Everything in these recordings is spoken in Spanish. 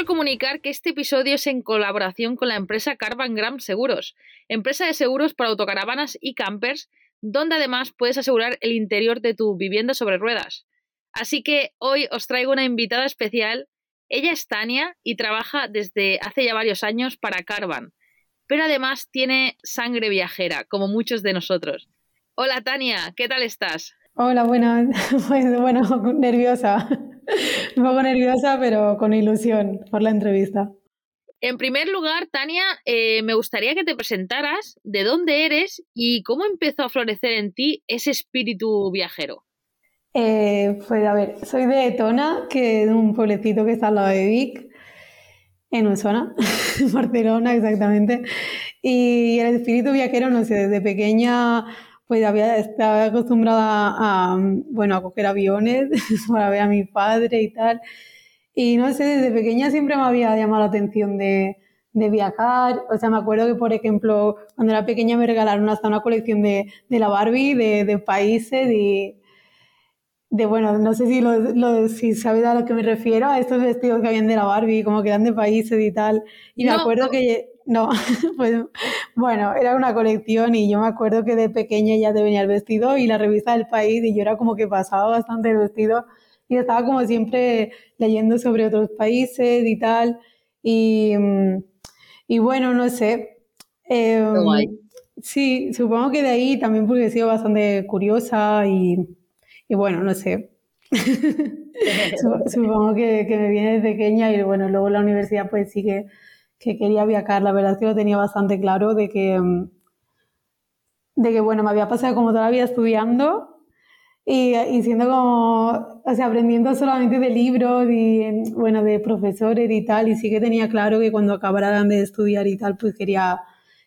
quiero comunicar que este episodio es en colaboración con la empresa Carvan Gram Seguros, empresa de seguros para autocaravanas y campers, donde además puedes asegurar el interior de tu vivienda sobre ruedas. Así que hoy os traigo una invitada especial. Ella es Tania y trabaja desde hace ya varios años para Carvan, pero además tiene sangre viajera, como muchos de nosotros. Hola Tania, ¿qué tal estás? Hola, buenas. Pues bueno, nerviosa. Un poco nerviosa, pero con ilusión por la entrevista. En primer lugar, Tania, eh, me gustaría que te presentaras de dónde eres y cómo empezó a florecer en ti ese espíritu viajero. Eh, pues a ver, soy de Etona, que es un pueblecito que está al lado de Vic, en Usona, Barcelona exactamente. Y el espíritu viajero, no sé, desde pequeña pues había, estaba acostumbrada a, bueno, a coger aviones para ver a mi padre y tal. Y no sé, desde pequeña siempre me había llamado la atención de, de viajar. O sea, me acuerdo que, por ejemplo, cuando era pequeña me regalaron hasta una colección de, de la Barbie, de, de, países y de, bueno, no sé si, lo, si sabes a lo que me refiero, a estos vestidos que habían de la Barbie, como que eran de países y tal. Y me acuerdo que no, pues bueno, era una colección y yo me acuerdo que de pequeña ya te venía el vestido y la revista del país y yo era como que pasaba bastante el vestido y estaba como siempre leyendo sobre otros países y tal. Y, y bueno, no sé. Eh, sí, supongo que de ahí también porque he sido bastante curiosa y, y bueno, no sé. supongo que, que, me viene de pequeña y bueno, luego la universidad pues sí que que quería viajar. La verdad es que lo tenía bastante claro de que, mm, de que bueno, me había pasado como toda la vida estudiando y, y siendo como, o sea, aprendiendo solamente de libros y, bueno, de profesores y tal. Y sí que tenía claro que cuando acabara de estudiar y tal, pues quería,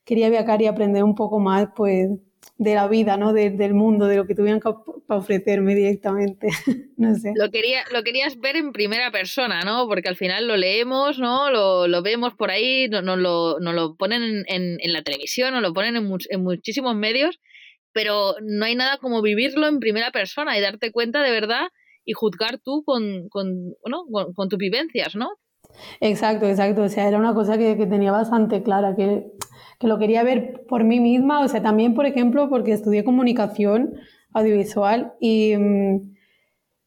quería viajar y aprender un poco más, pues, de la vida, ¿no? del mundo, de lo que tuvieran para ofrecerme directamente. no sé. Lo, quería, lo querías ver en primera persona, ¿no? Porque al final lo leemos, ¿no? Lo, lo vemos por ahí, nos no, lo, no lo ponen en, en, la televisión, nos lo ponen en, en muchísimos medios, pero no hay nada como vivirlo en primera persona y darte cuenta de verdad y juzgar tú con, con, ¿no? con, con tus vivencias, ¿no? Exacto, exacto. O sea, era una cosa que, que tenía bastante clara, que que lo quería ver por mí misma, o sea, también, por ejemplo, porque estudié comunicación audiovisual y, mm,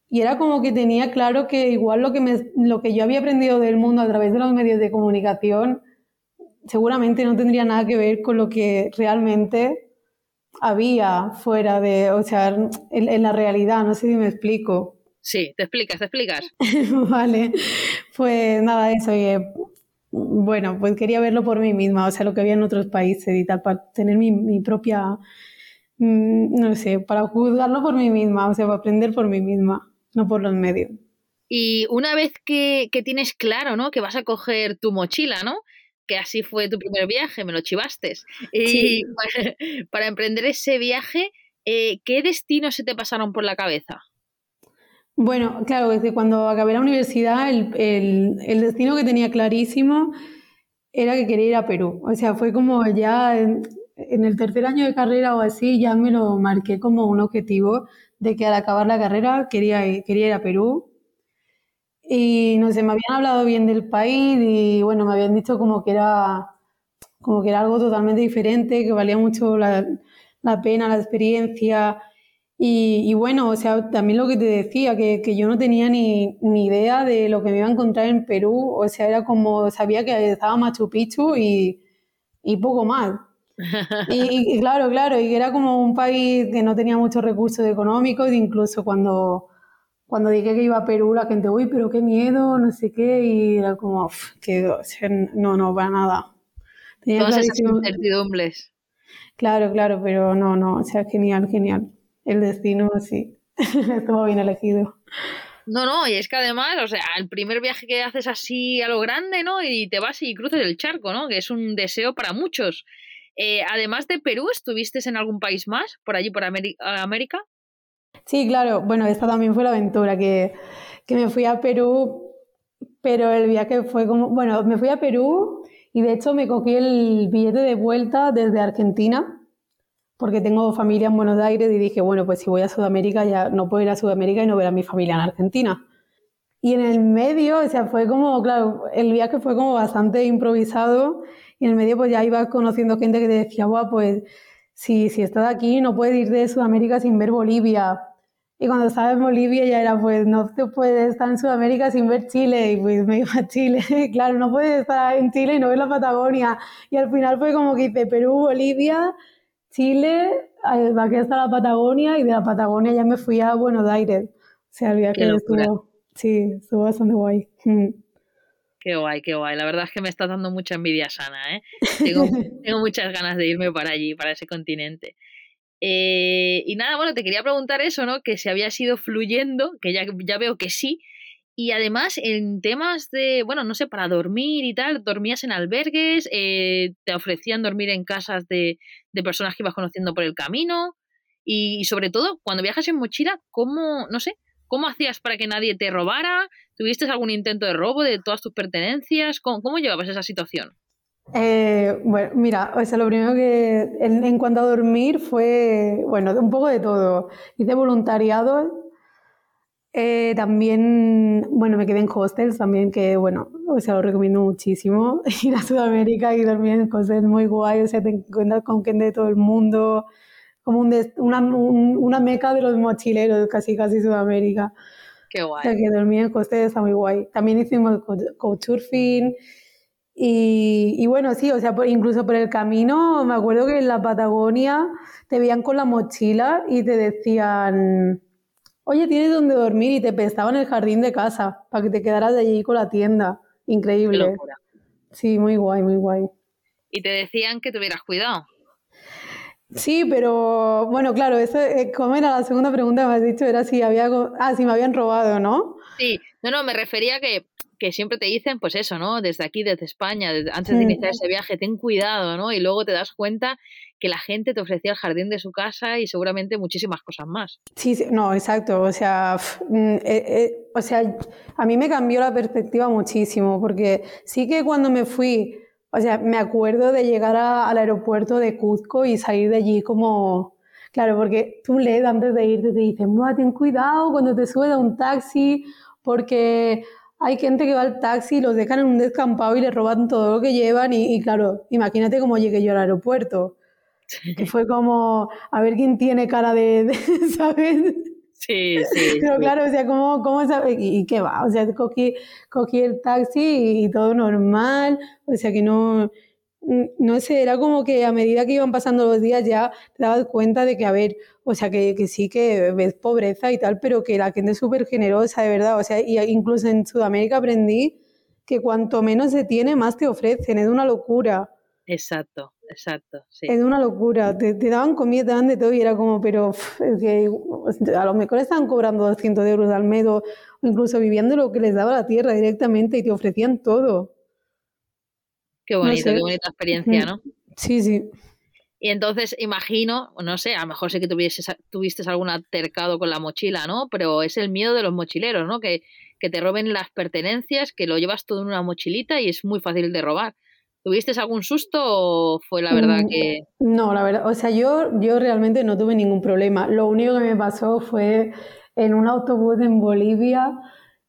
y era como que tenía claro que igual lo que, me, lo que yo había aprendido del mundo a través de los medios de comunicación seguramente no tendría nada que ver con lo que realmente había fuera de, o sea, en, en la realidad, no sé si me explico. Sí, te explicas, te explicas. vale, pues nada, eso, bueno, pues quería verlo por mí misma, o sea, lo que había en otros países y tal, para tener mi, mi propia, mm, no sé, para juzgarlo por mí misma, o sea, para aprender por mí misma, no por los medios. Y una vez que, que tienes claro, ¿no? Que vas a coger tu mochila, ¿no? Que así fue tu primer viaje, me lo chivaste. Y sí. para, para, emprender ese viaje, eh, ¿qué destinos se te pasaron por la cabeza? Bueno, claro, desde cuando acabé la universidad, el, el, destino que tenía clarísimo era que quería ir a Perú. O sea, fue como ya en, en, el tercer año de carrera o así, ya me lo marqué como un objetivo de que al acabar la carrera quería ir, quería ir a Perú. Y no sé, me habían hablado bien del país y bueno, me habían dicho como que era, como que era algo totalmente diferente, que valía mucho la, la pena, la experiencia y, y, bueno, o sea, también lo que te decía, que, que yo no tenía ni, ni, idea de lo que me iba a encontrar en Perú, o sea, era como, sabía que estaba Machu Picchu y, y poco más. y, y, claro, claro, y era como un país que no tenía muchos recursos económicos, incluso cuando, cuando dije que iba a Perú, la gente, uy, pero qué miedo, no sé qué, y era como, que o sea, no, no, para nada. Tenía Todas esas incertidumbres. Claro, claro, pero no, no, o sea, genial, genial el destino sí, estuvo bien elegido. No, no, y es que además, o sea, el primer viaje que haces así a lo grande, ¿no? Y te vas y cruces el charco, ¿no? Que es un deseo para muchos. Eh, además de Perú, ¿estuviste en algún país más, por allí, por América? Sí, claro. Bueno, esta también fue la aventura, que, que me fui a Perú, pero el viaje fue como, bueno, me fui a Perú y de hecho me cogí el billete de vuelta desde Argentina porque tengo familia en Buenos Aires y dije, bueno, pues si voy a Sudamérica ya no puedo ir a Sudamérica y no ver a mi familia en Argentina. y en el medio, o sea, fue como, claro, el viaje fue como bastante improvisado y en el medio pues ya ibas conociendo gente que te decía, guau, pues si, si estás aquí no puedes ir de Sudamérica sin ver Bolivia. Y cuando estaba en Bolivia ya era, pues no te puedes estar en Sudamérica sin ver Chile. Y pues me iba a Chile. claro, no puedes estar en Chile y no ver la Patagonia. Y al final fue como que hice Perú, Bolivia, Chile, aquí hasta la Patagonia y de la Patagonia ya me fui a Buenos Aires. O sea, el viaje estuvo, sí, estuvo bastante guay. Mm. Qué guay, qué guay. La verdad es que me está dando mucha envidia sana, ¿eh? Tengo, tengo muchas ganas de irme para allí, para ese continente. Eh, y nada, bueno, te quería preguntar eso, ¿no? Que si había ido fluyendo, que ya, ya veo que sí. Y además, en temas de, bueno, no sé, para dormir y tal, dormías en albergues, eh, te ofrecían dormir en casas de, de, personas que ibas conociendo por el camino. Y, y sobre todo, cuando viajas en mochila, ¿cómo, no sé, cómo hacías para que nadie te robara? ¿Tuviste algún intento de robo de todas tus pertenencias? ¿Cómo, cómo llevabas esa situación? Eh, bueno, mira, o sea, lo primero que en, cuanto a dormir fue, bueno, un poco de todo. Hice voluntariado, eh, también, bueno, me quedé en hostels también, que bueno, o sea, lo recomiendo muchísimo, ir a Sudamérica y dormir en hostels muy guay, o sea, te encuentras con gente de todo el mundo, como un una, una meca de los mochileros, casi, casi Sudamérica. Qué guay. O sea, que dormir en hostels está muy guay. También hicimos couchsurfing. Y, bueno, sí, o sea, incluso por el camino, me acuerdo que en la Patagonia te veían con la mochila y te decían, oye, ¿tienes dónde dormir? Y te prestaban el jardín de casa para que te quedaras de allí con la tienda. Increíble. Sí, muy guay, muy guay. Y te decían que tuvieras cuidado. Sí, pero bueno, claro, eso, eh, ¿cómo era la segunda pregunta que me has dicho? Era si había, ah, si me habían robado, ¿no? Sí, no, no, me refería que que siempre te dicen, pues eso, ¿no? Desde aquí, desde España, antes de iniciar ese viaje, ten cuidado, ¿no? Y luego te das cuenta que la gente te ofrecía el jardín de su casa y seguramente muchísimas cosas más. Sí, no, exacto. O sea, mm, eh, eh, o sea, a mí me cambió la perspectiva muchísimo, porque sí que cuando me fui, o sea, me acuerdo de llegar al aeropuerto de Cuzco y salir de allí como... Claro, porque tú lees antes de irte, te dicen, ten cuidado cuando te subes a un taxi, porque hay gente que va al taxi, los dejan en un descampado y le roban todo lo que llevan y, claro, imagínate cómo llegué yo al aeropuerto. Que fue como, a ver quién tiene cara de, ¿sabes? Sí, sí. Pero claro, o sea, ¿cómo, cómo sabe? ¿Y, qué va? O sea, cogí, cogí el taxi y todo normal, o sea, que no, no sé, era como que a medida que iban pasando los días ya te dabas cuenta de que, a ver, o sea, que, que sí que ves pobreza y tal, pero que la gente es súper generosa, de verdad. O sea, y incluso en Sudamérica aprendí que cuanto menos se tiene, más te ofrecen. Es una locura. Exacto, exacto. Sí. Es una locura. Te, daban comida, te daban de todo y era como, pero es que a lo mejor estaban cobrando 200 euros al mes o incluso viviendo lo que les daba la tierra directamente y te ofrecían todo. Qué bonito, qué bonita experiencia, ¿no? Sí, sí. Y entonces imagino, no sé, a lo mejor sé que tuviste algún altercado con la mochila, ¿no? Pero es el miedo de los mochileros, ¿no? Que, que te roben las pertenencias, que lo llevas todo en una mochilita y es muy fácil de robar. ¿Tuviste algún susto o fue la verdad mm, que.? No, la verdad, o sea, yo, yo realmente no tuve ningún problema. Lo único que me pasó fue en un autobús en Bolivia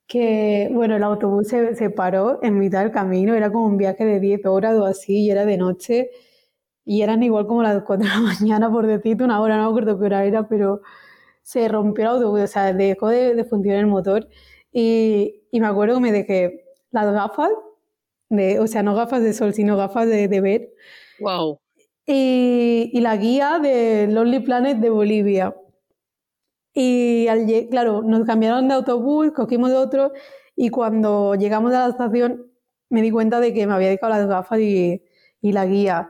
que, bueno, el autobús se, paró en mitad del camino, era como un viaje de 10 horas o así, y era de noche, y eran igual como las 4 de la mañana, por decirte una hora, no me acuerdo qué hora era, pero se rompió el autobús, o sea, dejó de, funcionar el motor, y, y, me acuerdo que me dejé las gafas, de, o sea, no gafas de sol, sino gafas de, de ver. Wow. Y, y la guía de Lonely Planet de Bolivia. Y al, claro, nos cambiaron de autobús, cogimos de otro y cuando llegamos a la estación me di cuenta de que me había dejado las gafas y, y la guía.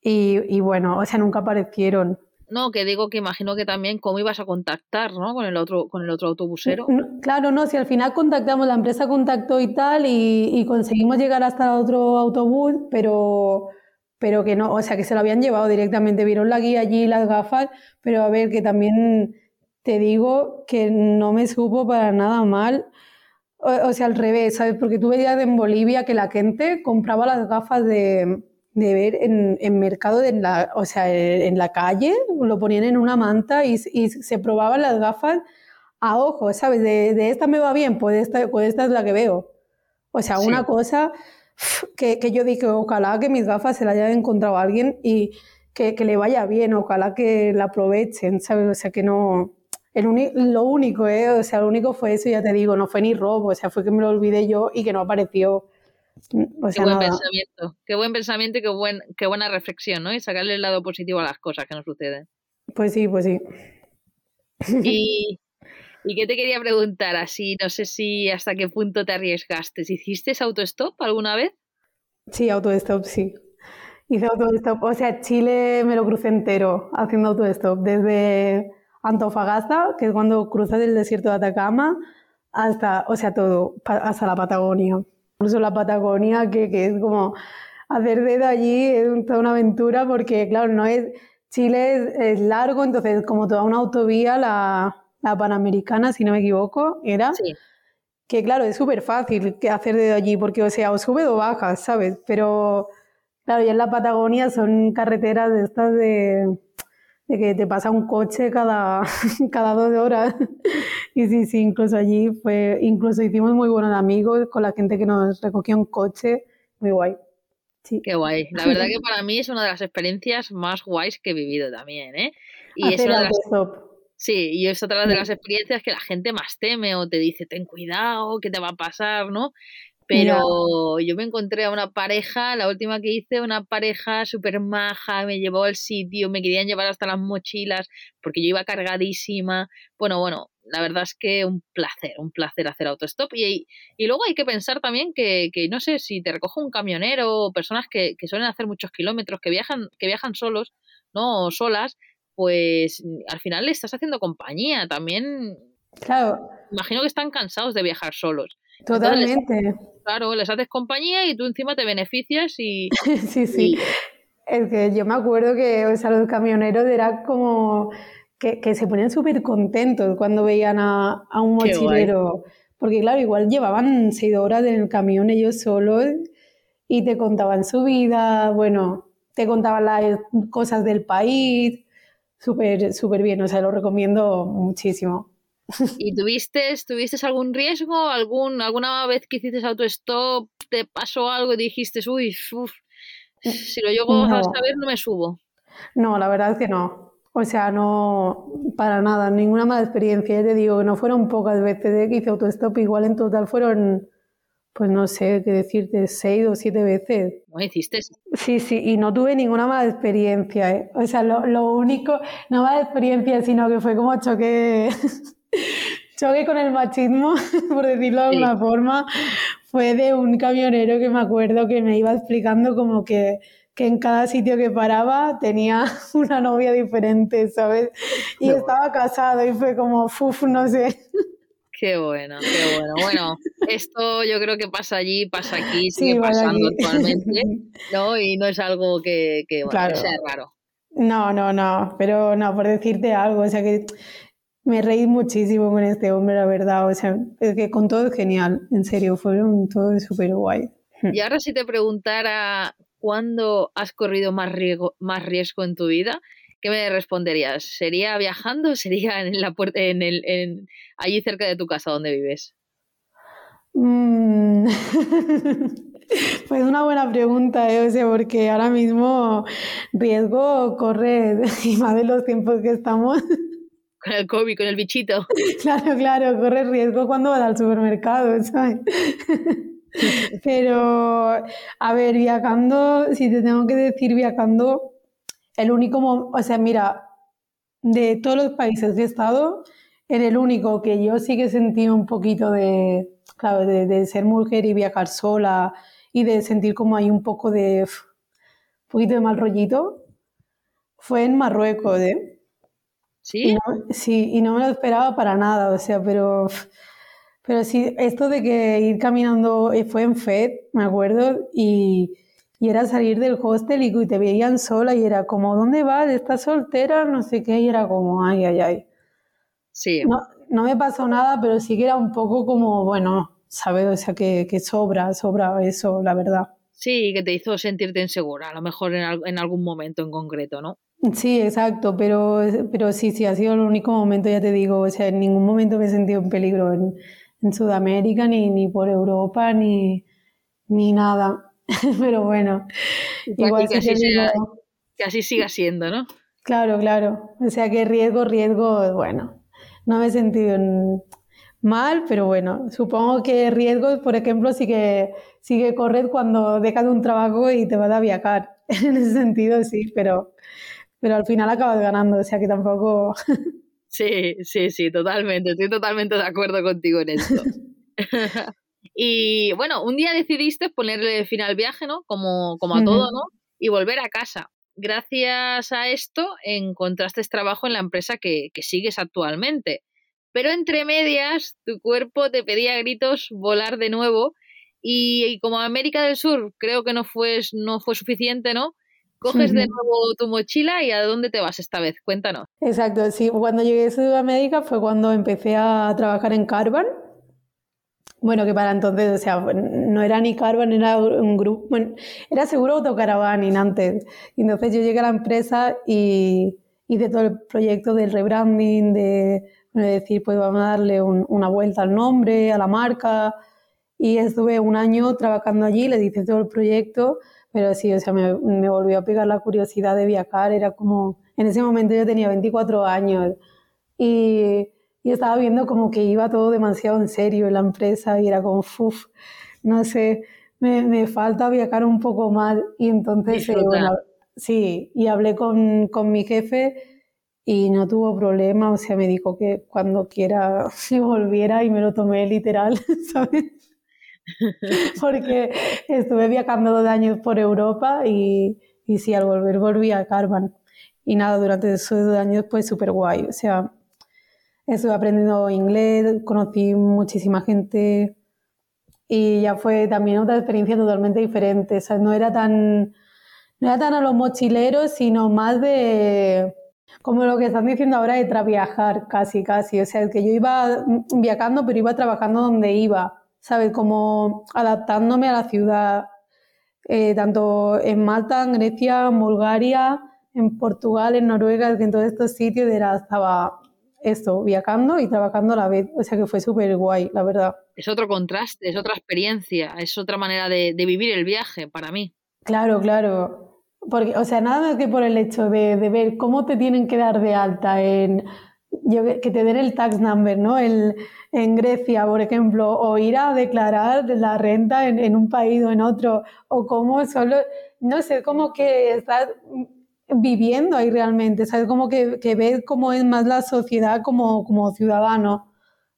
Y, y, bueno, o sea, nunca aparecieron. No, que digo que imagino que también cómo ibas a contactar, ¿no? Con el otro, con el otro autobusero. claro, no, si al final contactamos, la empresa contactó y tal, y, y conseguimos llegar hasta el otro autobús, pero pero que no, o sea, que se lo habían llevado directamente, vieron la guía allí, las gafas, pero a ver, que también te digo que no me supo para nada mal. O, sea, al revés, ¿sabes? Porque tú veías en Bolivia que la gente compraba las gafas de, de ver en, en mercado, de la, o sea, en la calle, lo ponían en una manta y, y se probaban las gafas a ojo, ¿sabes? De, esta me va bien, pues esta, pues esta es la que veo. O sea, una cosa que, que, yo dije, ojalá que mis gafas se la haya encontrado alguien y que, que, le vaya bien, ojalá que la aprovechen, ¿sabes? O sea, que no... El lo único, ¿eh? O sea, lo único fue eso, ya te digo, no fue ni robo, o sea, fue que me lo olvidé yo y que no apareció. O sea, qué buen pensamiento, qué buen pensamiento y qué, buen, qué buena reflexión, ¿no? Y sacarle el lado positivo a las cosas que nos suceden. Pues sí, pues sí. Y, ¿Y qué te quería preguntar? Así, no sé si hasta qué punto te arriesgaste. ¿Hiciste autostop alguna vez? Sí, autostop, sí. Hice autostop. O sea, Chile me lo crucé entero haciendo autostop. Desde Antofagasta, que es cuando cruzas el desierto de Atacama, hasta, o sea, todo, hasta la Patagonia. Incluso la Patagonia, que, que es como hacer dedo allí, es toda una aventura porque, claro, no es... Chile es largo, entonces como toda una autovía la, la Panamericana, si no me equivoco, era. Que claro, es súper fácil hacer de allí, porque, o sea, o sube o bajas, ¿sabes? Pero, claro, ya en la Patagonia son carreteras de estas de, que te pasa un coche cada, cada dos horas. y sí, sí, incluso allí fue, incluso hicimos muy buenos amigos con la gente que nos recogió un coche, muy guay. Sí. Qué guay. La verdad que para mí es una de las experiencias más guays que he vivido también, ¿eh? Y es una de las... Sí, y es otra de las experiencias que la gente más teme o te dice, ten cuidado, ¿qué te va a pasar? ¿no? Pero yo me encontré a una pareja, la última que hice, una pareja súper maja, me llevó al sitio, me querían llevar hasta las mochilas porque yo iba cargadísima. Bueno, bueno, la verdad es que un placer, un placer hacer autostop. Y, y luego hay que pensar también que, que, no sé, si te recoge un camionero o personas que, que suelen hacer muchos kilómetros, que viajan, que viajan solos, ¿no? O solas, pues al final le estás haciendo compañía. También. Claro. Imagino que están cansados de viajar solos. Totalmente. Claro, les haces compañía y tú encima te beneficias y. sí, sí. Es que yo me acuerdo que o sea, los camioneros era como que, que se ponían súper contentos cuando veían a, a un mochilero. Porque, claro, igual llevaban seis horas en el camión ellos solos y te contaban su vida, bueno, te contaban las cosas del país súper, súper bien, o sea, lo recomiendo muchísimo. ¿Y tuviste, tuviste algún riesgo? ¿Algún, ¿Alguna vez que hiciste autostop te pasó algo y dijiste, uy, si lo llego a saber no me subo? No, la verdad es que no. O sea, no, para nada, ninguna mala experiencia. Ya te digo que no fueron pocas veces que hice autostop, igual en total fueron pues no sé qué decirte, seis o siete veces. ¿No hiciste? Sí, sí, y no tuve ninguna mala experiencia. ¿eh? O sea, lo, lo, único, no mala experiencia, sino que fue como choque, choque con el machismo, por decirlo de alguna forma. Fue de un camionero que me acuerdo que me iba explicando como que que en cada sitio que paraba tenía una novia diferente, ¿sabes? Y estaba casado y fue como, uff, no sé. Qué bueno, qué bueno. Bueno, esto yo creo que pasa allí, pasa aquí, sigue pasando actualmente, ¿no? Y no es algo que, que, sea raro. No, no, no, pero no, por decirte algo, o sea que me reí muchísimo con este hombre, la verdad, o sea, es que con todo es genial, en serio, fueron todo súper guay. Y ahora si te preguntara cuándo has corrido más riesgo, más riesgo en tu vida, ¿qué me responderías? ¿Sería viajando o sería en la puerta, en el, en, allí cerca de tu casa donde vives? Mm. pues una buena pregunta, ¿eh? porque ahora mismo riesgo correr, y más de los tiempos que estamos. Con el COVID, con el bichito. Claro, claro, corre riesgo cuando vas al supermercado, ¿sabes? Pero, a ver, viajando, si te tengo que decir viajando, el único, o sea, mira, de todos los países que he estado, en el único que yo sí que sentí un poquito de, claro, de, ser mujer y viajar sola y de sentir como hay un poco de, un poquito de mal rollito, fue en Marruecos, ¿eh? ¿Sí? sí, y no me lo esperaba para nada, o sea, pero, pero sí, esto de que ir caminando eh, fue en FED, me acuerdo, y y era salir del hostel y te veían sola y era como, ¿dónde vas? ¿Estás soltera? No sé qué. Y era como, ay, ay, ay. Sí. No, no me pasó nada, pero sí que era un poco como, bueno, ¿sabes? O sea, que, que sobra, sobra eso, la verdad. Sí, que te hizo sentirte insegura, a lo mejor en, algún momento en concreto, ¿no? Sí, exacto, pero, pero sí, sí, ha sido el único momento, ya te digo, o sea, en ningún momento me he sentido en peligro en, Sudamérica, ni, ni por Europa, ni, ni nada. pero bueno, igual que, así que así siga siendo, ¿no? Claro, claro. O sea que riesgo, riesgo, bueno, no me he sentido mal, pero bueno, supongo que riesgo, por ejemplo, sí que, sigue correr cuando dejas un trabajo y te vas a viajar. en ese sentido, sí, pero, pero al final acabas ganando, o sea que tampoco... sí, sí, sí, totalmente. Estoy totalmente de acuerdo contigo en esto. y bueno, un día decidiste ponerle fin al viaje, ¿no? Como, como a todo, ¿no? Y volver a casa gracias a esto encontraste trabajo en la empresa que, sigues actualmente. Pero entre medias, tu cuerpo te pedía a gritos volar de nuevo y, como América del Sur creo que no fue, no fue suficiente, ¿no? Coges de nuevo tu mochila y ¿a dónde te vas esta vez? Cuéntanos. Exacto, sí. Cuando llegué a Sudamérica fue cuando empecé a trabajar en Carbon bueno, que para entonces, o sea, no era ni Carbon, era un grupo, bueno, era seguro Autocaravan antes. Y entonces yo llegué a la empresa y hice todo el proyecto del rebranding, de, decir, pues vamos a darle una vuelta al nombre, a la marca. Y estuve un año trabajando allí, le hice todo el proyecto, pero sí, o sea, me, me volvió a pegar la curiosidad de viajar. Era como, en ese momento yo tenía 24 años y y estaba viendo como que iba todo demasiado en serio en la empresa y era como, uff, no sé, me, me, falta viajar un poco más. Y entonces, eh, bueno, sí, y hablé con, con, mi jefe y no tuvo problema, o sea, me dijo que cuando quiera se volviera y me lo tomé literal, ¿sabes? Porque estuve viajando dos años por Europa y, y sí, al volver volví a Carvan. Y nada, durante esos dos años pues súper guay, o sea, estuve aprendiendo inglés, conocí muchísima gente y ya fue también otra experiencia totalmente diferente. O sea, no era tan, no era tan a los mochileros, sino más de como lo que están diciendo ahora de traviajar, casi, casi. O sea, que yo iba viajando, pero iba trabajando donde iba, ¿sabes? Como adaptándome a la ciudad, eh, tanto en Malta, en Grecia, en Bulgaria, en Portugal, en Noruega, en todos estos sitios era, estaba esto, viajando y trabajando a la vez. O sea que fue súper guay, la verdad. Es otro contraste, es otra experiencia, es otra manera de, vivir el viaje para mí. Claro, claro. Porque, o sea, nada más que por el hecho de, ver cómo te tienen que dar de alta en que te den el tax number, ¿no? El, en Grecia, por ejemplo, o ir a declarar la renta en, en un país o en otro, o cómo solo, no sé, como que estás viviendo ahí realmente, ¿sabes? Como que, que ves cómo es más la sociedad como, como ciudadano.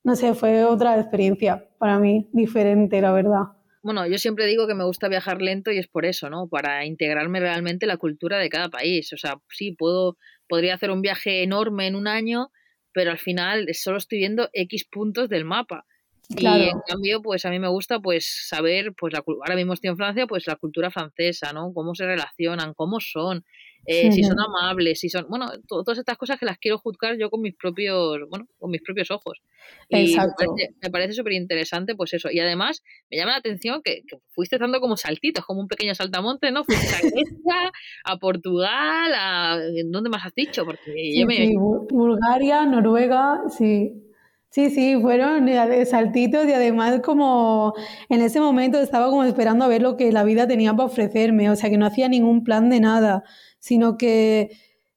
No sé, fue otra experiencia para mí, diferente, la verdad. Bueno, yo siempre digo que me gusta viajar lento y es por eso, ¿no? Para integrarme realmente en la cultura de cada país. O sea, sí, puedo, podría hacer un viaje enorme en un año, pero al final solo estoy viendo X puntos del mapa. Y en cambio, pues a mí me gusta pues saber, pues la, ahora mismo estoy en Francia, pues la cultura francesa, ¿no? Cómo se relacionan, cómo son, eh, si son amables, si son, bueno, todas estas cosas que las quiero juzgar yo con mis propios, bueno, con mis propios ojos. Y me parece súper interesante, pues eso. Y además me llama la atención que, fuiste dando como saltitos, como un pequeño saltamonte, ¿no? Fuiste a Grecia, a Portugal, a ¿dónde más has dicho? Porque sí, sí, Bulgaria, Noruega, sí. Sí, sí, fueron saltitos y además como en ese momento estaba como esperando a ver lo que la vida tenía para ofrecerme, o sea que no hacía ningún plan de nada sino que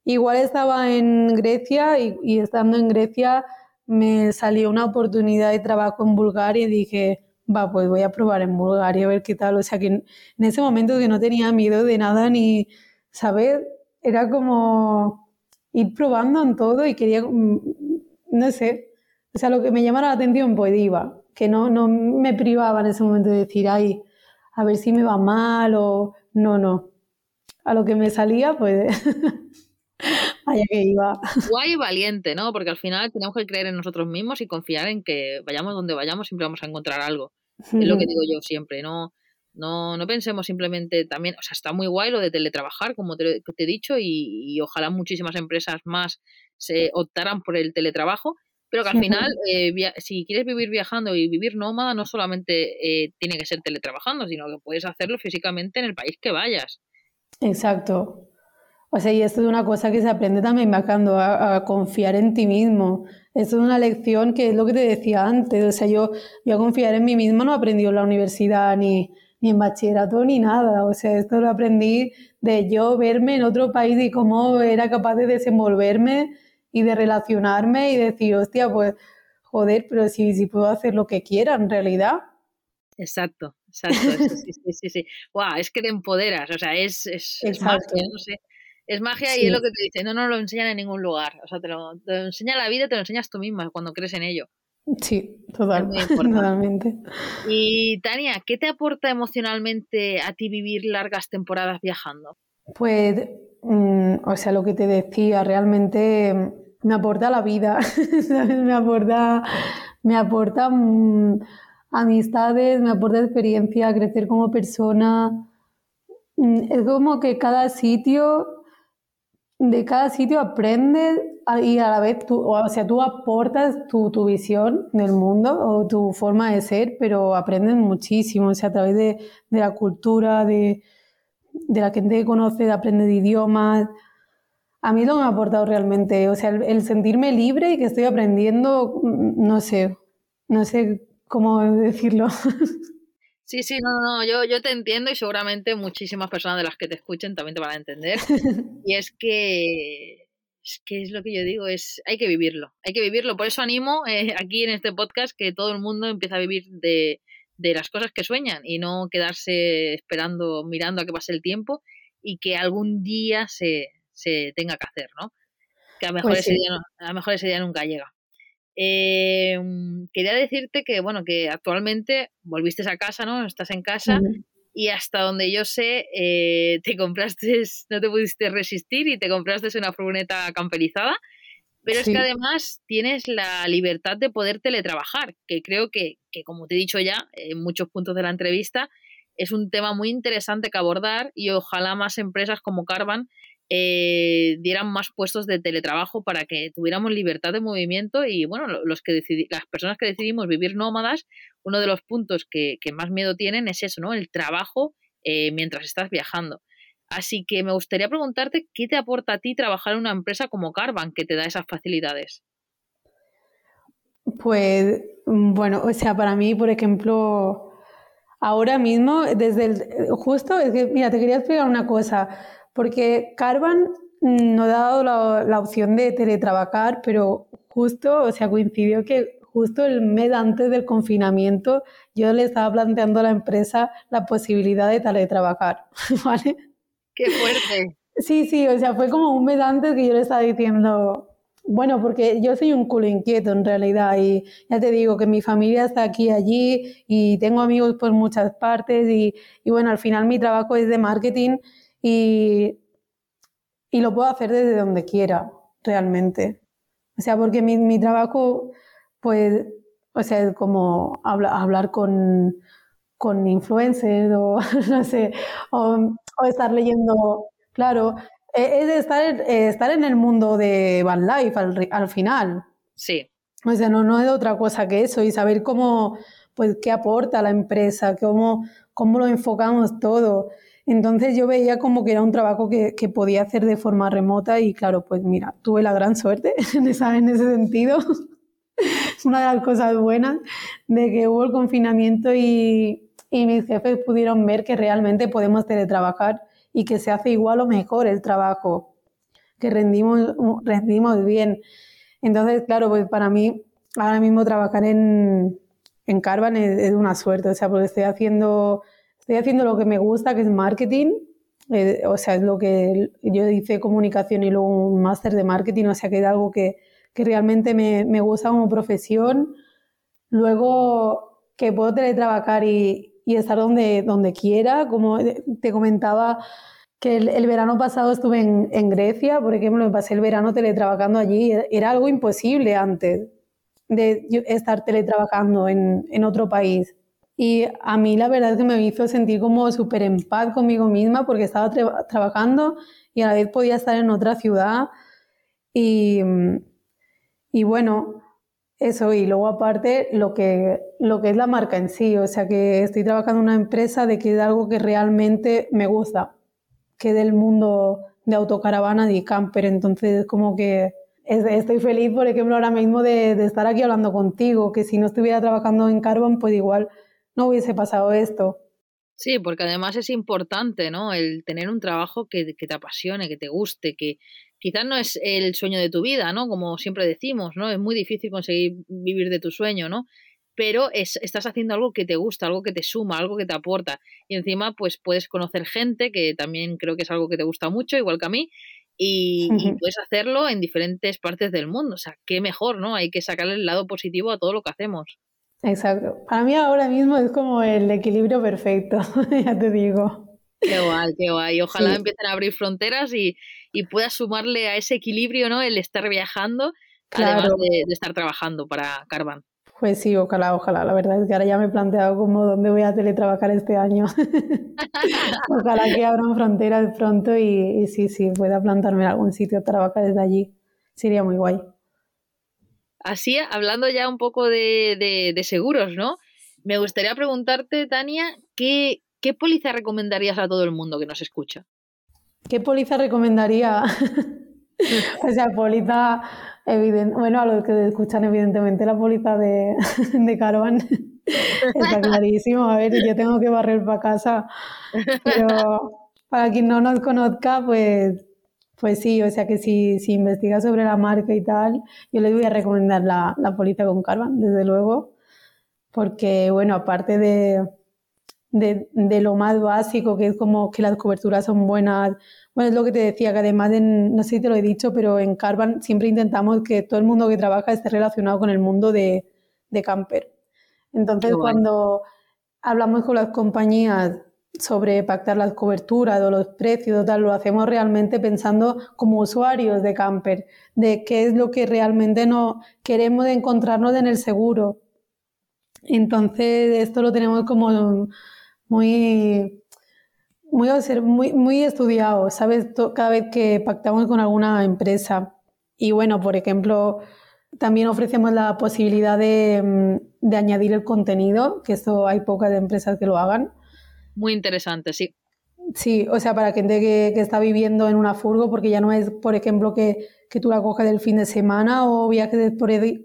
igual estaba en Grecia y, estando en Grecia me salió una oportunidad de trabajo en Bulgaria y dije, va, pues voy a probar en Bulgaria a ver qué tal. O sea que en, ese momento que no tenía miedo de nada ni saber, era como ir probando en todo y quería, mm, no sé, o sea, lo que me llamara la atención, pues iba, que no, no me privaba en ese momento de decir, ay, a ver si me va mal o no, no a lo que me salía, pues allá que iba. Guay y valiente, ¿no? Porque al final tenemos que creer en nosotros mismos y confiar en que vayamos donde vayamos, siempre vamos a encontrar algo. Es lo que digo yo siempre, ¿no? No, no pensemos simplemente también, o sea, está muy guay lo de teletrabajar, como te, he dicho, y, ojalá muchísimas empresas más se optaran por el teletrabajo, pero que al final, eh, si quieres vivir viajando y vivir nómada, no solamente eh, tiene que ser teletrabajando, sino que puedes hacerlo físicamente en el país que vayas. Exacto. O sea, y esto es una cosa que se aprende también viajando, a, confiar en ti mismo. Esto es una lección que es lo que te decía antes. O sea, yo, yo a confiar en mí mismo no he aprendido en la universidad ni, ni en bachillerato ni nada. O sea, esto lo aprendí de yo verme en otro país y cómo era capaz de desenvolverme y de relacionarme y decir, hostia, pues joder, pero si, si puedo hacer lo que quiera en realidad. Exacto, exacto. sí, sí, sí, sí. es que te empoderas, o sea, es, es, magia, no sé. Es magia y es lo que te dice, no nos lo enseñan en ningún lugar. O sea, te lo, te lo enseña la vida, te lo enseñas tú misma cuando crees en ello. Sí, totalmente. Y Tania, ¿qué te aporta emocionalmente a ti vivir largas temporadas viajando? Pues, mm, o sea, lo que te decía, realmente me aporta la vida, me aporta, me aporta mm, amistades, me aporta experiencia, crecer como persona. Mm, es como que cada sitio, de cada sitio aprendes y a la vez tú, o sea, tú aportas tu, tu visión del mundo o tu forma de ser, pero aprendes muchísimo, o sea, a través de, de la cultura, de, de la gente que conoce, de aprender idiomas a mí lo que me ha aportado realmente, o sea, el, sentirme libre y que estoy aprendiendo, mm, no sé, no sé cómo decirlo. Sí, sí, no, no, yo, yo te entiendo y seguramente muchísimas personas de las que te escuchen también te van a entender. Y es que es que es lo que yo digo, es hay que vivirlo, hay que vivirlo. Por eso animo eh, aquí en este podcast que todo el mundo empiece a vivir de, de las cosas que sueñan y no quedarse esperando, mirando a que pase el tiempo y que algún día se, se tenga que hacer, ¿no? Que a lo mejor, pues ese, día, a mejor ese día nunca llega. Eh, quería decirte que, bueno, que actualmente volviste a casa, ¿no? Estás en casa y hasta donde yo sé, eh, te compraste, no te pudiste resistir y te compraste una furgoneta camperizada. Pero es que además tienes la libertad de poder teletrabajar, que creo que, que, como te he dicho ya en muchos puntos de la entrevista, es un tema muy interesante que abordar y ojalá más empresas como Carvan eh, dieran más puestos de teletrabajo para que tuviéramos libertad de movimiento y bueno, los que las personas que decidimos vivir nómadas, uno de los puntos que, más miedo tienen es eso, ¿no? El trabajo eh, mientras estás viajando. Así que me gustaría preguntarte qué te aporta a ti trabajar en una empresa como Carvan que te da esas facilidades. Pues bueno, o sea, para mí, por ejemplo, ahora mismo, desde el justo, es que, mira, te quería explicar una cosa porque Carvan nos ha dado la, opción de teletrabajar, pero justo, o sea, coincidió que justo el mes antes del confinamiento yo le estaba planteando a la empresa la posibilidad de teletrabajar, ¿vale? ¡Qué fuerte! Sí, sí, o sea, fue como un mes antes que yo le estaba diciendo, bueno, porque yo soy un culo inquieto en realidad y ya te digo que mi familia está aquí allí y tengo amigos por muchas partes y, y bueno, al final mi trabajo es de marketing y, y lo puedo hacer desde donde quiera, realmente. O sea, porque mi, mi trabajo, pues, o sea, es como hablar con, con influencers o, no sé, o, estar leyendo, claro, e, es estar, estar en el mundo de Van Life al, al final. Sí. O sea, no, no es otra cosa que eso y saber cómo, pues, qué aporta la empresa, cómo, cómo lo enfocamos todo. Entonces yo veía como que era un trabajo que, podía hacer de forma remota y claro, pues mira, tuve la gran suerte en, esa, en ese sentido. Una de las cosas buenas de que hubo el confinamiento y, mis jefes pudieron ver que realmente podemos teletrabajar y que se hace igual o mejor el trabajo, que rendimos, rendimos bien. Entonces, claro, pues para mí ahora mismo trabajar en, en Carvan es, es, una suerte, o sea, porque estoy haciendo Estoy haciendo lo que me gusta, que es marketing. Eh, o sea, es lo que yo hice comunicación y luego un máster de marketing, o sea, que es algo que, que realmente me, me, gusta como profesión. Luego que puedo teletrabajar y, y estar donde, donde quiera, como te comentaba, que el, verano pasado estuve en, en, Grecia, por ejemplo, me pasé el verano teletrabajando allí, era algo imposible antes de estar teletrabajando en, en otro país. Y a mí la verdad es que me hizo sentir como súper en paz conmigo misma porque estaba trabajando y a la vez podía estar en otra ciudad. Y, y bueno, Eso, y luego aparte lo que, lo que es la marca en sí, o sea que estoy trabajando en una empresa de que es algo que realmente me gusta, que del mundo de autocaravana y camper, entonces como que estoy feliz, por ejemplo, ahora mismo de, estar aquí hablando contigo, que si no estuviera trabajando en Carbon, pues igual no hubiese pasado esto. Sí, porque además es importante, ¿no? El tener un trabajo que, que te apasione, que te guste, que, quizás no es el sueño de tu vida, ¿no? Como siempre decimos, ¿no? Es muy difícil conseguir vivir de tu sueño, ¿no? Pero es, estás haciendo algo que te gusta, algo que te suma, algo que te aporta. Y encima, pues puedes conocer gente, que también creo que es algo que te gusta mucho, igual que a mí, y, puedes hacerlo en diferentes partes del mundo. O sea, qué mejor, ¿no? Hay que sacarle el lado positivo a todo lo que hacemos. Exacto. Para mí ahora mismo es como el equilibrio perfecto, ya te digo. Qué guay, qué guay. Ojalá empiecen a abrir fronteras y, y puedas sumarle a ese equilibrio, ¿no? El estar viajando, además de, estar trabajando para Carvan. Pues sí, ojalá, ojalá. La verdad es que ahora ya me he planteado como dónde voy a teletrabajar este año. ojalá que abran fronteras pronto y, sí, sí, pueda plantarme en algún sitio a trabajar desde allí. Sería muy guay. Así, hablando ya un poco de, de, seguros, ¿no? Me gustaría preguntarte, Tania, ¿qué, ¿qué póliza recomendarías a todo el mundo que nos escucha? ¿Qué póliza recomendaría? o sea, póliza, evidente, bueno, a los que escuchan evidentemente la póliza de, de está clarísimo. A ver, yo tengo que barrer para casa, pero para quien no nos conozca, pues, pues sí, o sea que si, si investiga sobre la marca y tal, yo les voy a recomendar la, la póliza con Caravan, desde luego, porque, bueno, aparte de de, de, lo más básico, que es como que las coberturas son buenas. Bueno, es lo que te decía, que además, no sé si te lo he dicho, pero en Carvan siempre intentamos que todo el mundo que trabaja esté relacionado con el mundo de, de camper. Entonces, cuando hablamos con las compañías sobre pactar las coberturas o los precios, tal, lo hacemos realmente pensando como usuarios de camper, de qué es lo que realmente no queremos encontrarnos en el seguro. Entonces, esto lo tenemos como muy, muy, muy, muy estudiado, ¿sabes? Cada vez que pactamos con alguna empresa. Y bueno, por ejemplo, también ofrecemos la posibilidad de, mm, de añadir el contenido, que esto hay pocas empresas que lo hagan. Muy interesante, sí. Sí, o sea, para gente que, que, está viviendo en una furgo, porque ya no es, por ejemplo, que, que tú la coges del fin de semana o viajes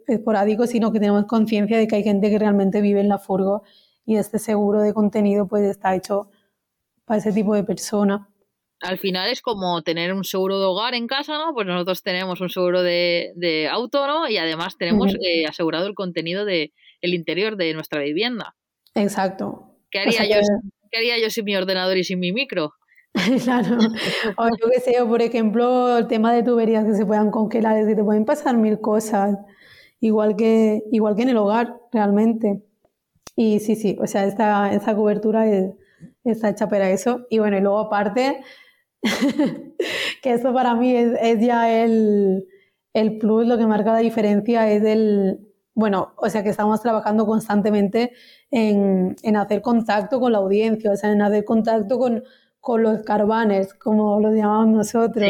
esporádicos, sino que tenemos conciencia de que hay gente que realmente vive en la furgo y este seguro de contenido pues está hecho para ese tipo de persona. Al final es como tener un seguro de hogar en casa, ¿no? Pues nosotros tenemos un seguro de, de auto, ¿no? Y además tenemos eh, asegurado el contenido del el interior de nuestra vivienda. Exacto. ¿Qué haría, yo, ¿Qué haría yo sin mi ordenador y sin mi micro? claro. O yo qué sé, o por ejemplo, el tema de tuberías que se puedan congelar, es que te pueden pasar mil cosas, igual que, igual que en el hogar, realmente. Y sí, sí, o sea, esta, esta cobertura es, está hecha para eso. Y bueno, y luego aparte, que eso para mí es, es ya el, el, plus, lo que marca la diferencia es el, bueno, o sea, que estamos trabajando constantemente en, en hacer contacto con la audiencia, o sea, en hacer contacto con, con los carvanes, como los llamamos nosotros,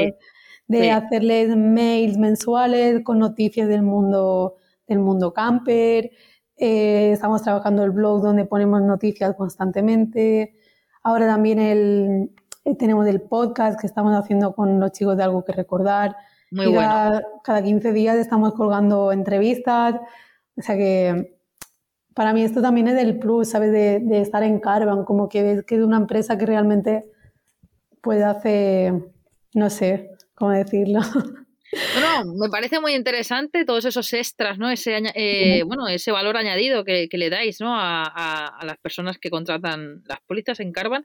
de hacerles mails mensuales con noticias del mundo, del mundo camper, eh, estamos trabajando el blog donde ponemos noticias constantemente. Ahora también el, eh, tenemos el podcast que estamos haciendo con los chicos de Algo que Recordar. Muy bueno. Cada, cada 15 días estamos colgando entrevistas. O sea que para mí esto también es el plus, ¿sabes? De, de estar en Carvan, como que ves que es una empresa que realmente puede hacer, no sé cómo decirlo. Bueno, me parece muy interesante todos esos extras, ¿no? Ese, eh, bueno, ese valor añadido que, le dais, ¿no? A, las personas que contratan las pólizas en Carvan.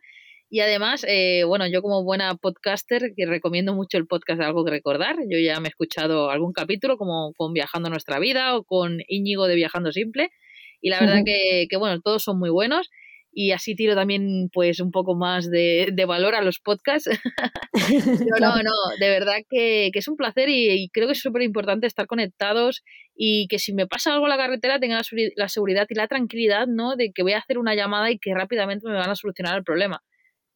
Y además, eh, bueno, yo como buena podcaster, que recomiendo mucho el podcast de Algo que Recordar. Yo ya me he escuchado algún capítulo, como con Viajando Nuestra Vida o con Íñigo de Viajando Simple. Y la verdad que, que, bueno, todos son muy buenos y así tiro también pues un poco más de, valor a los podcasts. no, no, de verdad que, es un placer y, creo que es súper importante estar conectados y que si me pasa algo en la carretera tenga la, seguridad y la tranquilidad, ¿no? De que voy a hacer una llamada y que rápidamente me van a solucionar el problema.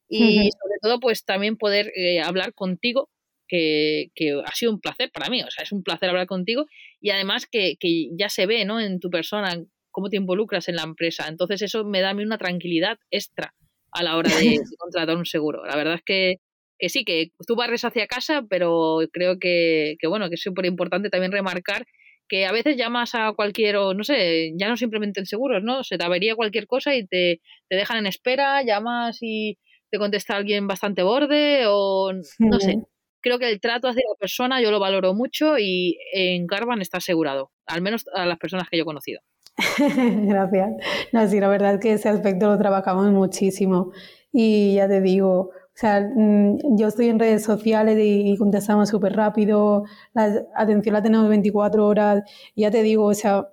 Y sobre todo pues también poder eh, hablar contigo que, ha sido un placer para mí, o sea, es un placer hablar contigo y además que, ya se ve, ¿no? En tu persona cómo te involucras en la empresa. Entonces eso me da a mí una tranquilidad extra a la hora de, contratar un seguro. La verdad es que, que, sí, que tú barres hacia casa, pero creo que, que bueno, que es súper importante también remarcar que a veces llamas a cualquier, o no sé, ya no simplemente en seguros, ¿no? Se te avería cualquier cosa y te, te dejan en espera, llamas y te contesta alguien bastante borde o no sé creo que el trato hacia la persona yo lo valoro mucho y en Carvan está asegurado, al menos a las personas que yo he conocido. Gracias. No, sí, la verdad es que ese aspecto lo trabajamos muchísimo. Y ya te digo, o sea, mm, yo estoy en redes sociales y, contestamos súper rápido, la atención la tenemos 24 horas. Y ya te digo, o sea,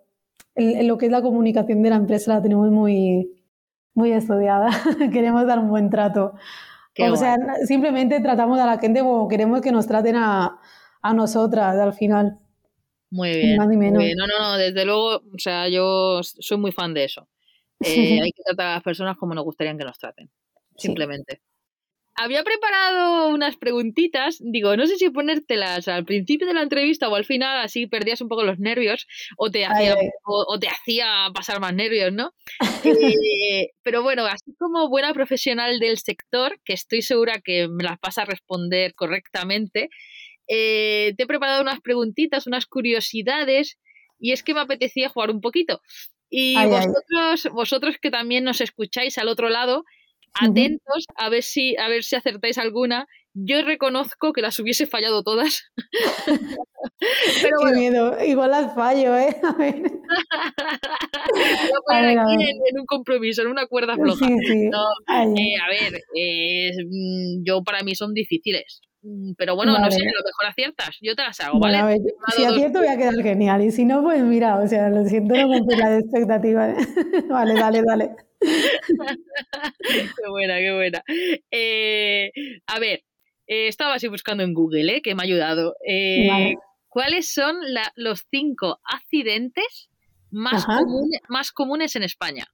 en, lo que es la comunicación de la empresa la tenemos muy, muy estudiada, queremos dar un buen trato. O sea, simplemente tratamos a la gente como queremos que nos traten a, nosotras al final. Muy bien, No, no, no, desde luego, o sea, yo soy muy fan de eso. Eh, hay que tratar a las personas como nos gustaría que nos traten, simplemente. Había preparado unas preguntitas, digo, no sé si ponértelas al principio de la entrevista o al final, así perdías un poco los nervios o te hacía, o, te hacía pasar más nervios, ¿no? Eh, pero bueno, así como buena profesional del sector, que estoy segura que me las vas a responder correctamente, eh, te he preparado unas preguntitas, unas curiosidades, y es que me apetecía jugar un poquito. Y vosotros, vosotros que también nos escucháis al otro lado, atentos a ver si a ver si acertáis alguna. Yo reconozco que las hubiese fallado todas. Pero Qué miedo, igual las fallo, ¿eh? A ver. Voy a poner aquí En, un compromiso, en una cuerda floja. No, eh, a ver, mm, yo para mí son difíciles. Mm, pero bueno, no sé, a lo mejor aciertas. Yo te las hago, ¿vale? a ver, si acierto voy a quedar genial. Y si no, pues mira, o sea, lo siento, no cumplí la expectativa. ¿eh? vale, dale, dale. qué buena, qué buena. Eh, a ver, eh, estaba así buscando en Google, ¿eh? que me ha ayudado. Eh, ¿Cuáles son los cinco accidentes más, más comunes en España?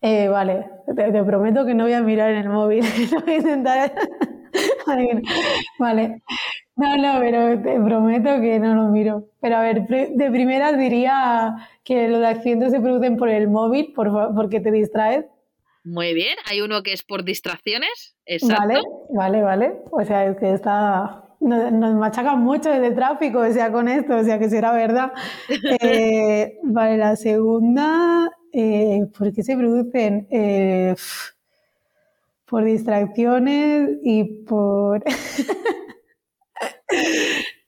vale, te, prometo que no voy a mirar en el móvil. voy a intentar. vale. No, no, pero te prometo que no lo miro. Pero a ver, de primera diría que los accidentes se producen por el móvil, por, porque te distraes. Muy bien, hay uno que es por distracciones. Exacto. Vale, vale, vale. O sea, es que está. Nos, machacan mucho desde tráfico, o sea, con esto, o sea, que será verdad. Eh, vale, la segunda, eh, ¿por qué se producen? Eh, por distracciones y por.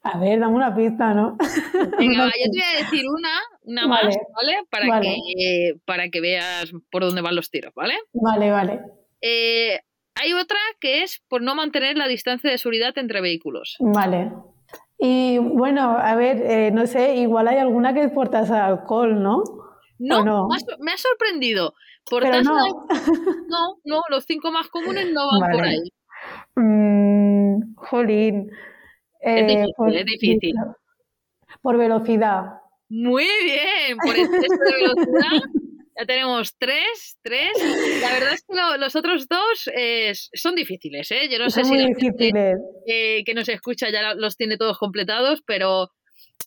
A ver, dame una pista, ¿no? Venga, yo te voy a decir una, una más, ¿vale? Para, Que, para que veas por dónde van los tiros, ¿vale? Vale, vale. Eh, hay otra que es por no mantener la distancia de seguridad entre vehículos. Vale. Y bueno, a ver, eh, no sé, igual hay alguna que portas alcohol, ¿no? No, no? Me ha sorprendido. Pero no. no, no, los cinco más comunes no van por ahí. Mm, jolín. es eh, difícil, es difícil. Por velocidad. Muy bien, por exceso de velocidad. Ya tenemos tres, tres. La verdad es que los otros dos son difíciles, ¿eh? Yo no sé si la eh, que nos escucha ya los tiene todos completados, pero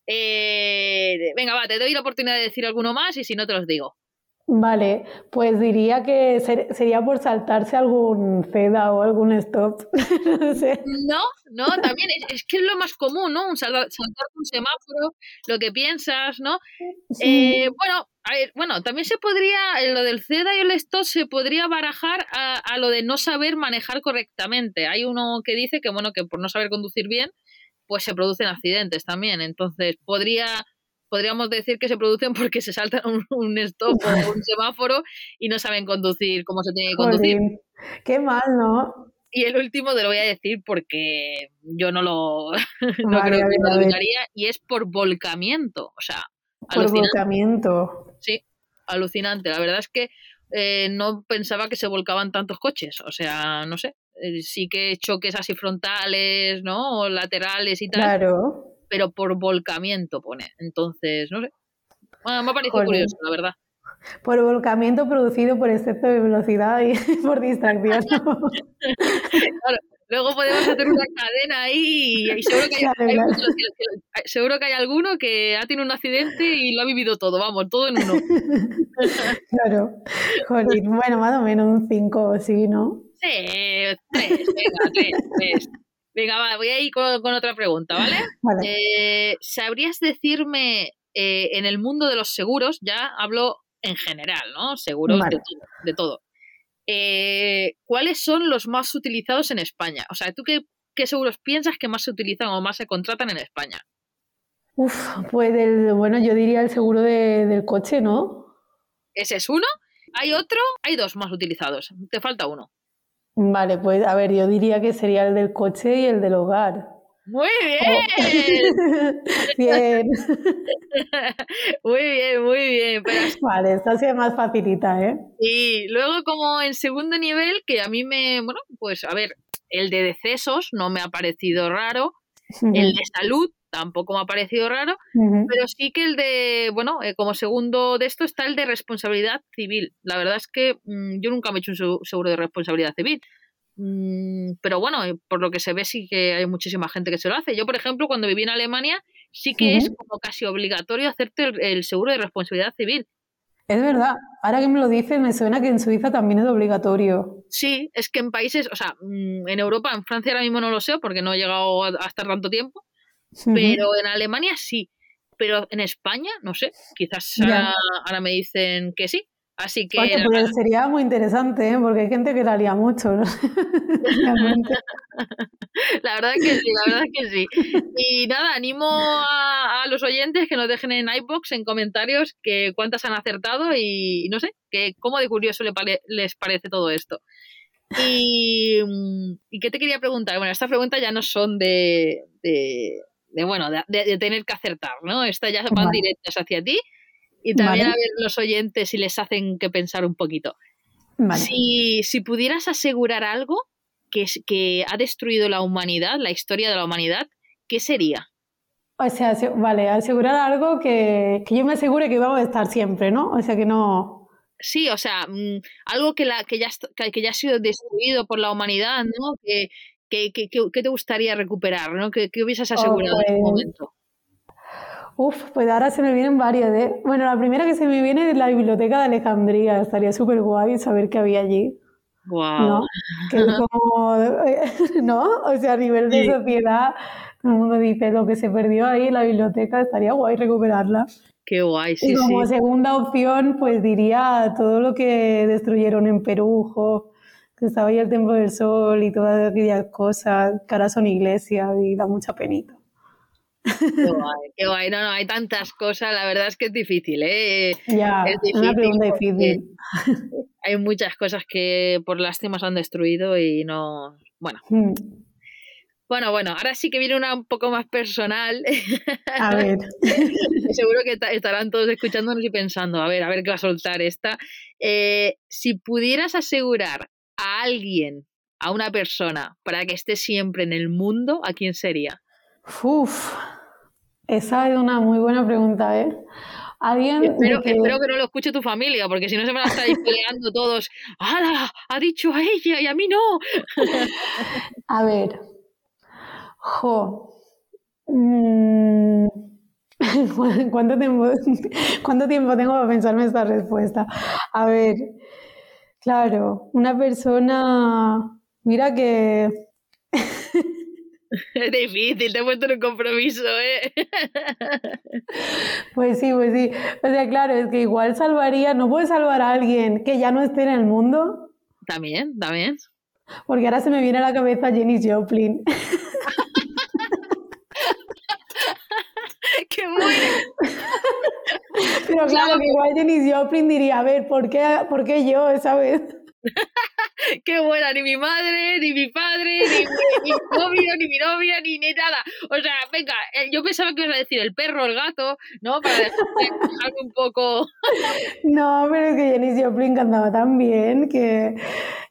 eh, venga, va, te doy la oportunidad de decir alguno más y si no te los digo. Vale, pues diría que sería por saltarse algún CEDA o algún stop. no, sé. no, no, también es, que es lo más común, ¿no? Un saltar, un semáforo, lo que piensas, ¿no? Eh, bueno, a ver, bueno, también se podría, lo del CEDA y el stop se podría barajar a, a lo de no saber manejar correctamente. Hay uno que dice que, bueno, que por no saber conducir bien, pues se producen accidentes también. Entonces, podría podríamos decir que se producen porque se saltan un, stop o un semáforo y no saben conducir como se tiene que conducir. qué mal, ¿no? Y el último te lo voy a decir porque yo no lo no creo que lo y es por volcamiento, o sea, por volcamiento. Sí, alucinante. La verdad es que eh, no pensaba que se volcaban tantos coches, o sea, no sé, sí que choques así frontales, ¿no? O laterales y tal. Claro pero por volcamiento pone. Entonces, no sé. me ha parecido curioso, la verdad. Por volcamiento producido por exceso de velocidad y por distracción. claro, luego podemos hacer una cadena ahí y, seguro, que hay, seguro que hay alguno que ha tenido un accidente y lo ha vivido todo, vamos, todo en uno. claro, bueno, más o menos un 5 sí, ¿no? Sí, tres, venga, tres, tres. Venga, va, voy a ir con, otra pregunta, ¿vale? Eh, ¿Sabrías decirme eh, en el mundo de los seguros, ya hablo en general, ¿no? Seguros de, todo. Eh, ¿Cuáles son los más utilizados en España? O sea, ¿tú qué, seguros piensas que más se utilizan o más se contratan en España? Uf, pues el, bueno, yo diría el seguro del coche, ¿no? ¿Ese es uno? ¿Hay otro? Hay dos más utilizados. Te falta uno. Vale, pues a ver, yo diría que sería el del coche y el del hogar. Muy bien. bien. muy bien, muy bien. Vale, esta sí es más facilita, ¿eh? Y luego como en segundo nivel, que a mí me, bueno, pues a ver, el de decesos no me ha parecido raro, el de salud tampoco me ha parecido raro, pero sí que el de, bueno, eh, como segundo de esto está el de responsabilidad civil. La verdad es que mm, yo nunca me he hecho un seguro de responsabilidad civil. Mm, pero bueno, eh, por lo que se ve sí que hay muchísima gente que se lo hace. Yo, por ejemplo, cuando viví en Alemania, sí que es como casi obligatorio hacerte el, seguro de responsabilidad civil. Es verdad, ahora que me lo dices, me suena que en Suiza también es obligatorio. Sí, es que en países, o sea, mm, en Europa, en Francia ahora mismo no lo sé porque no he llegado a, estar tanto tiempo, pero en Alemania sí. Pero en España, no sé, quizás ahora me dicen que sí. Así que. pues sería muy interesante, ¿eh? porque hay gente que lo haría mucho. ¿no? la verdad que sí, la verdad que sí. Y nada, animo a, los oyentes que nos dejen en iBox en comentarios que cuántas han acertado y, no sé, que cómo de curioso les parece todo esto. Y, y, qué te quería preguntar? Bueno, estas preguntas ya no son de, de, bueno, de, tener que acertar, ¿no? Estas ya van directas hacia ti y también a ver los oyentes si les hacen que pensar un poquito. Si, si, pudieras asegurar algo que, que ha destruido la humanidad, la historia de la humanidad, ¿qué sería? O sea, vale, asegurar algo que, que, yo me asegure que vamos a estar siempre, ¿no? O sea, que no... Sí, o sea, mm, algo que, la, que, ya, que ya ha sido destruido por la humanidad, ¿no? Que, que, te gustaría recuperar, ¿no? Que, hubieses asegurado en este momento. Uf, pues ahora se me vienen varias. ¿eh? Bueno, la primera que se me viene es la biblioteca de Alejandría. Estaría súper guay saber qué había allí. Wow. ¿No? Que es como, ¿no? O sea, a nivel de sociedad, todo el mundo dice lo que se perdió ahí en la biblioteca, estaría guay recuperarla. Qué guay, sí. Y como segunda opción, pues diría todo lo que destruyeron en Perú, que estaba ahí el Templo del Sol y todas aquellas cosas, que ahora son iglesias y da mucha penita. Qué guay, qué guay. No, no, hay tantas cosas. La verdad es que es difícil, ¿eh? Ya, es difícil una pregunta difícil. Hay muchas cosas que por lástima se han destruido y no. Bueno. Hmm. Bueno, bueno, ahora sí que viene una un poco más personal. A ver. Seguro que estarán todos escuchándonos y pensando, a ver, a ver qué va a soltar esta. Eh, si pudieras asegurar a alguien, a una persona, para que esté siempre en el mundo, ¿a quién sería? Uf, esa es una muy buena pregunta, ¿eh? ¿Alguien espero, que... espero, que... no lo escuche tu familia, porque si no se van a estar peleando todos. ¡Hala! Ha dicho a ella y a mí no. a ver. Jo. Mm, ¿Cuánto tiempo, ¿Cuánto tiempo tengo para pensarme esta respuesta? A ver, claro, una persona. Mira que es difícil, te he puesto en un compromiso, ¿eh? Pues sí, pues sí. O sea, claro, es que igual salvaría, no puedes salvar a alguien que ya no esté en el mundo. También, también. Porque ahora se me viene a la cabeza Jenny Joplin. ¡Qué bueno! Pero claro, que igual Jenny Joplin diría, a ver, ¿por qué, por qué yo, vez? Qué buena, ni mi madre, ni mi padre, ni mi, novio, ni mi novia, ni, ni, nada. O sea, venga, eh, yo pensaba que ibas a decir el perro, el gato, ¿no? Para dejarme un poco. no, pero es que Janis Joplin cantaba tan bien que,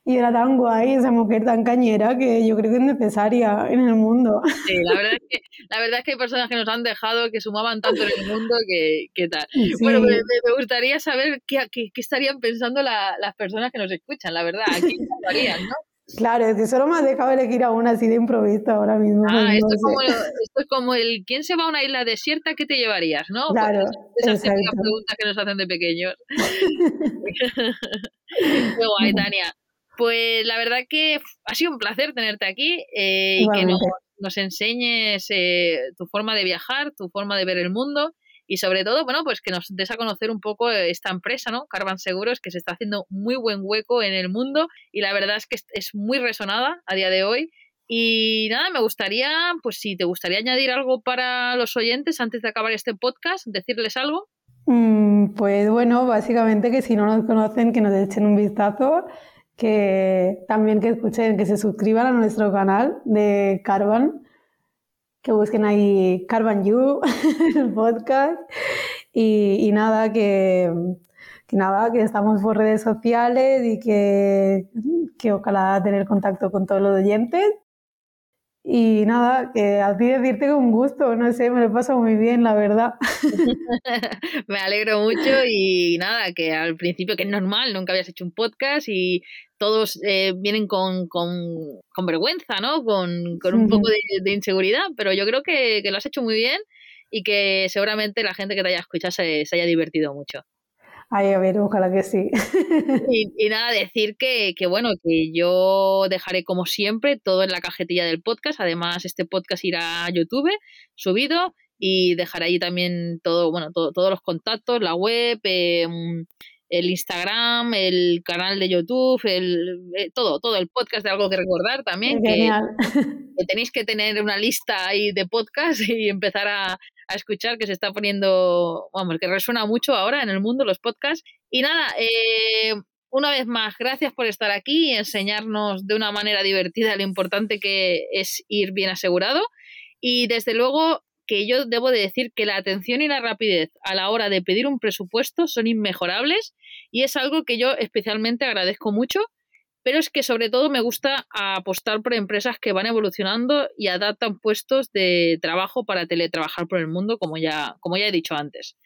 y era tan guay, esa mujer tan cañera que yo creo que es necesaria en el mundo. Sí, la verdad es que, la verdad es que hay personas que nos han dejado, que sumaban tanto en el mundo que, que tal. Bueno, me, me, gustaría saber qué, qué, qué estarían pensando la, las personas que nos escuchan, la verdad, qué estarían, ¿no? Claro, es que solo me has dejado elegir a una así de improviso ahora mismo. Ah, pues esto, no es como, esto, es como, el ¿quién se va a una isla desierta? ¿Qué te llevarías? ¿no? Pues claro. Pues esas típicas preguntas que nos hacen de pequeños. Qué guay, Tania. Pues la verdad que ha sido un placer tenerte aquí eh, y que nos, nos enseñes eh, tu forma de viajar, tu forma de ver el mundo y sobre todo, bueno, pues que nos des a conocer un poco esta empresa, ¿no? Carvan Seguros, que se está haciendo muy buen hueco en el mundo y la verdad es que es muy resonada a día de hoy. Y nada, me gustaría, pues si te gustaría añadir algo para los oyentes antes de acabar este podcast, decirles algo. Mm, pues bueno, básicamente que si no nos conocen, que nos echen un vistazo, que también que escuchen, que se suscriban a nuestro canal de Carvan que busquen ahí Carbon You, el podcast. Y, y nada, que, que, nada, que estamos por redes sociales y que, que ojalá tener contacto con todos los oyentes. Y nada, que a ti decirte con gusto, no sé, me lo paso muy bien, la verdad. me alegro mucho y nada, que al principio que es normal, nunca habías hecho un podcast y todos eh, vienen con, con, con, vergüenza, ¿no? Con, con un poco de, de, inseguridad, pero yo creo que, que, lo has hecho muy bien y que seguramente la gente que te haya escuchado se, se haya divertido mucho. Ay, a ver, ojalá que sí. Y, y nada, decir que, que, bueno, que yo dejaré como siempre todo en la cajetilla del podcast. Además, este podcast irá a YouTube subido y dejaré ahí también todo, bueno, todo, todos los contactos, la web, eh, el Instagram, el canal de YouTube, el, eh, todo, todo, el podcast de algo que recordar también. Que, que, tenéis que tener una lista ahí de podcast y empezar a, a, escuchar que se está poniendo, vamos, que resuena mucho ahora en el mundo los podcasts. Y nada, eh, una vez más, gracias por estar aquí y enseñarnos de una manera divertida lo importante que es ir bien asegurado. Y desde luego, que yo debo de decir que la atención y la rapidez a la hora de pedir un presupuesto son inmejorables y es algo que yo especialmente agradezco mucho, pero es que sobre todo me gusta apostar por empresas que van evolucionando y adaptan puestos de trabajo para teletrabajar por el mundo, como ya, como ya he dicho antes.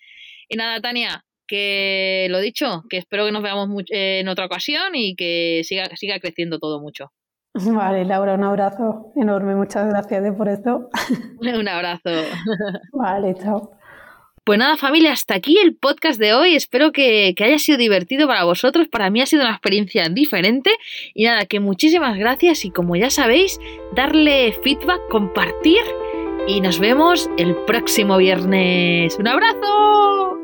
Y nada, Tania, que lo dicho, que espero que nos veamos en otra ocasión y que siga, siga creciendo todo mucho. Vale, Laura, un abrazo enorme. Muchas gracias por esto. Un abrazo. Vale, chao. Pues nada, familia, hasta aquí el podcast de hoy. Espero que, que, haya sido divertido para vosotros. Para mí ha sido una experiencia diferente. Y nada, que muchísimas gracias. Y como ya sabéis, darle feedback, compartir. Y nos vemos el próximo viernes. ¡Un abrazo!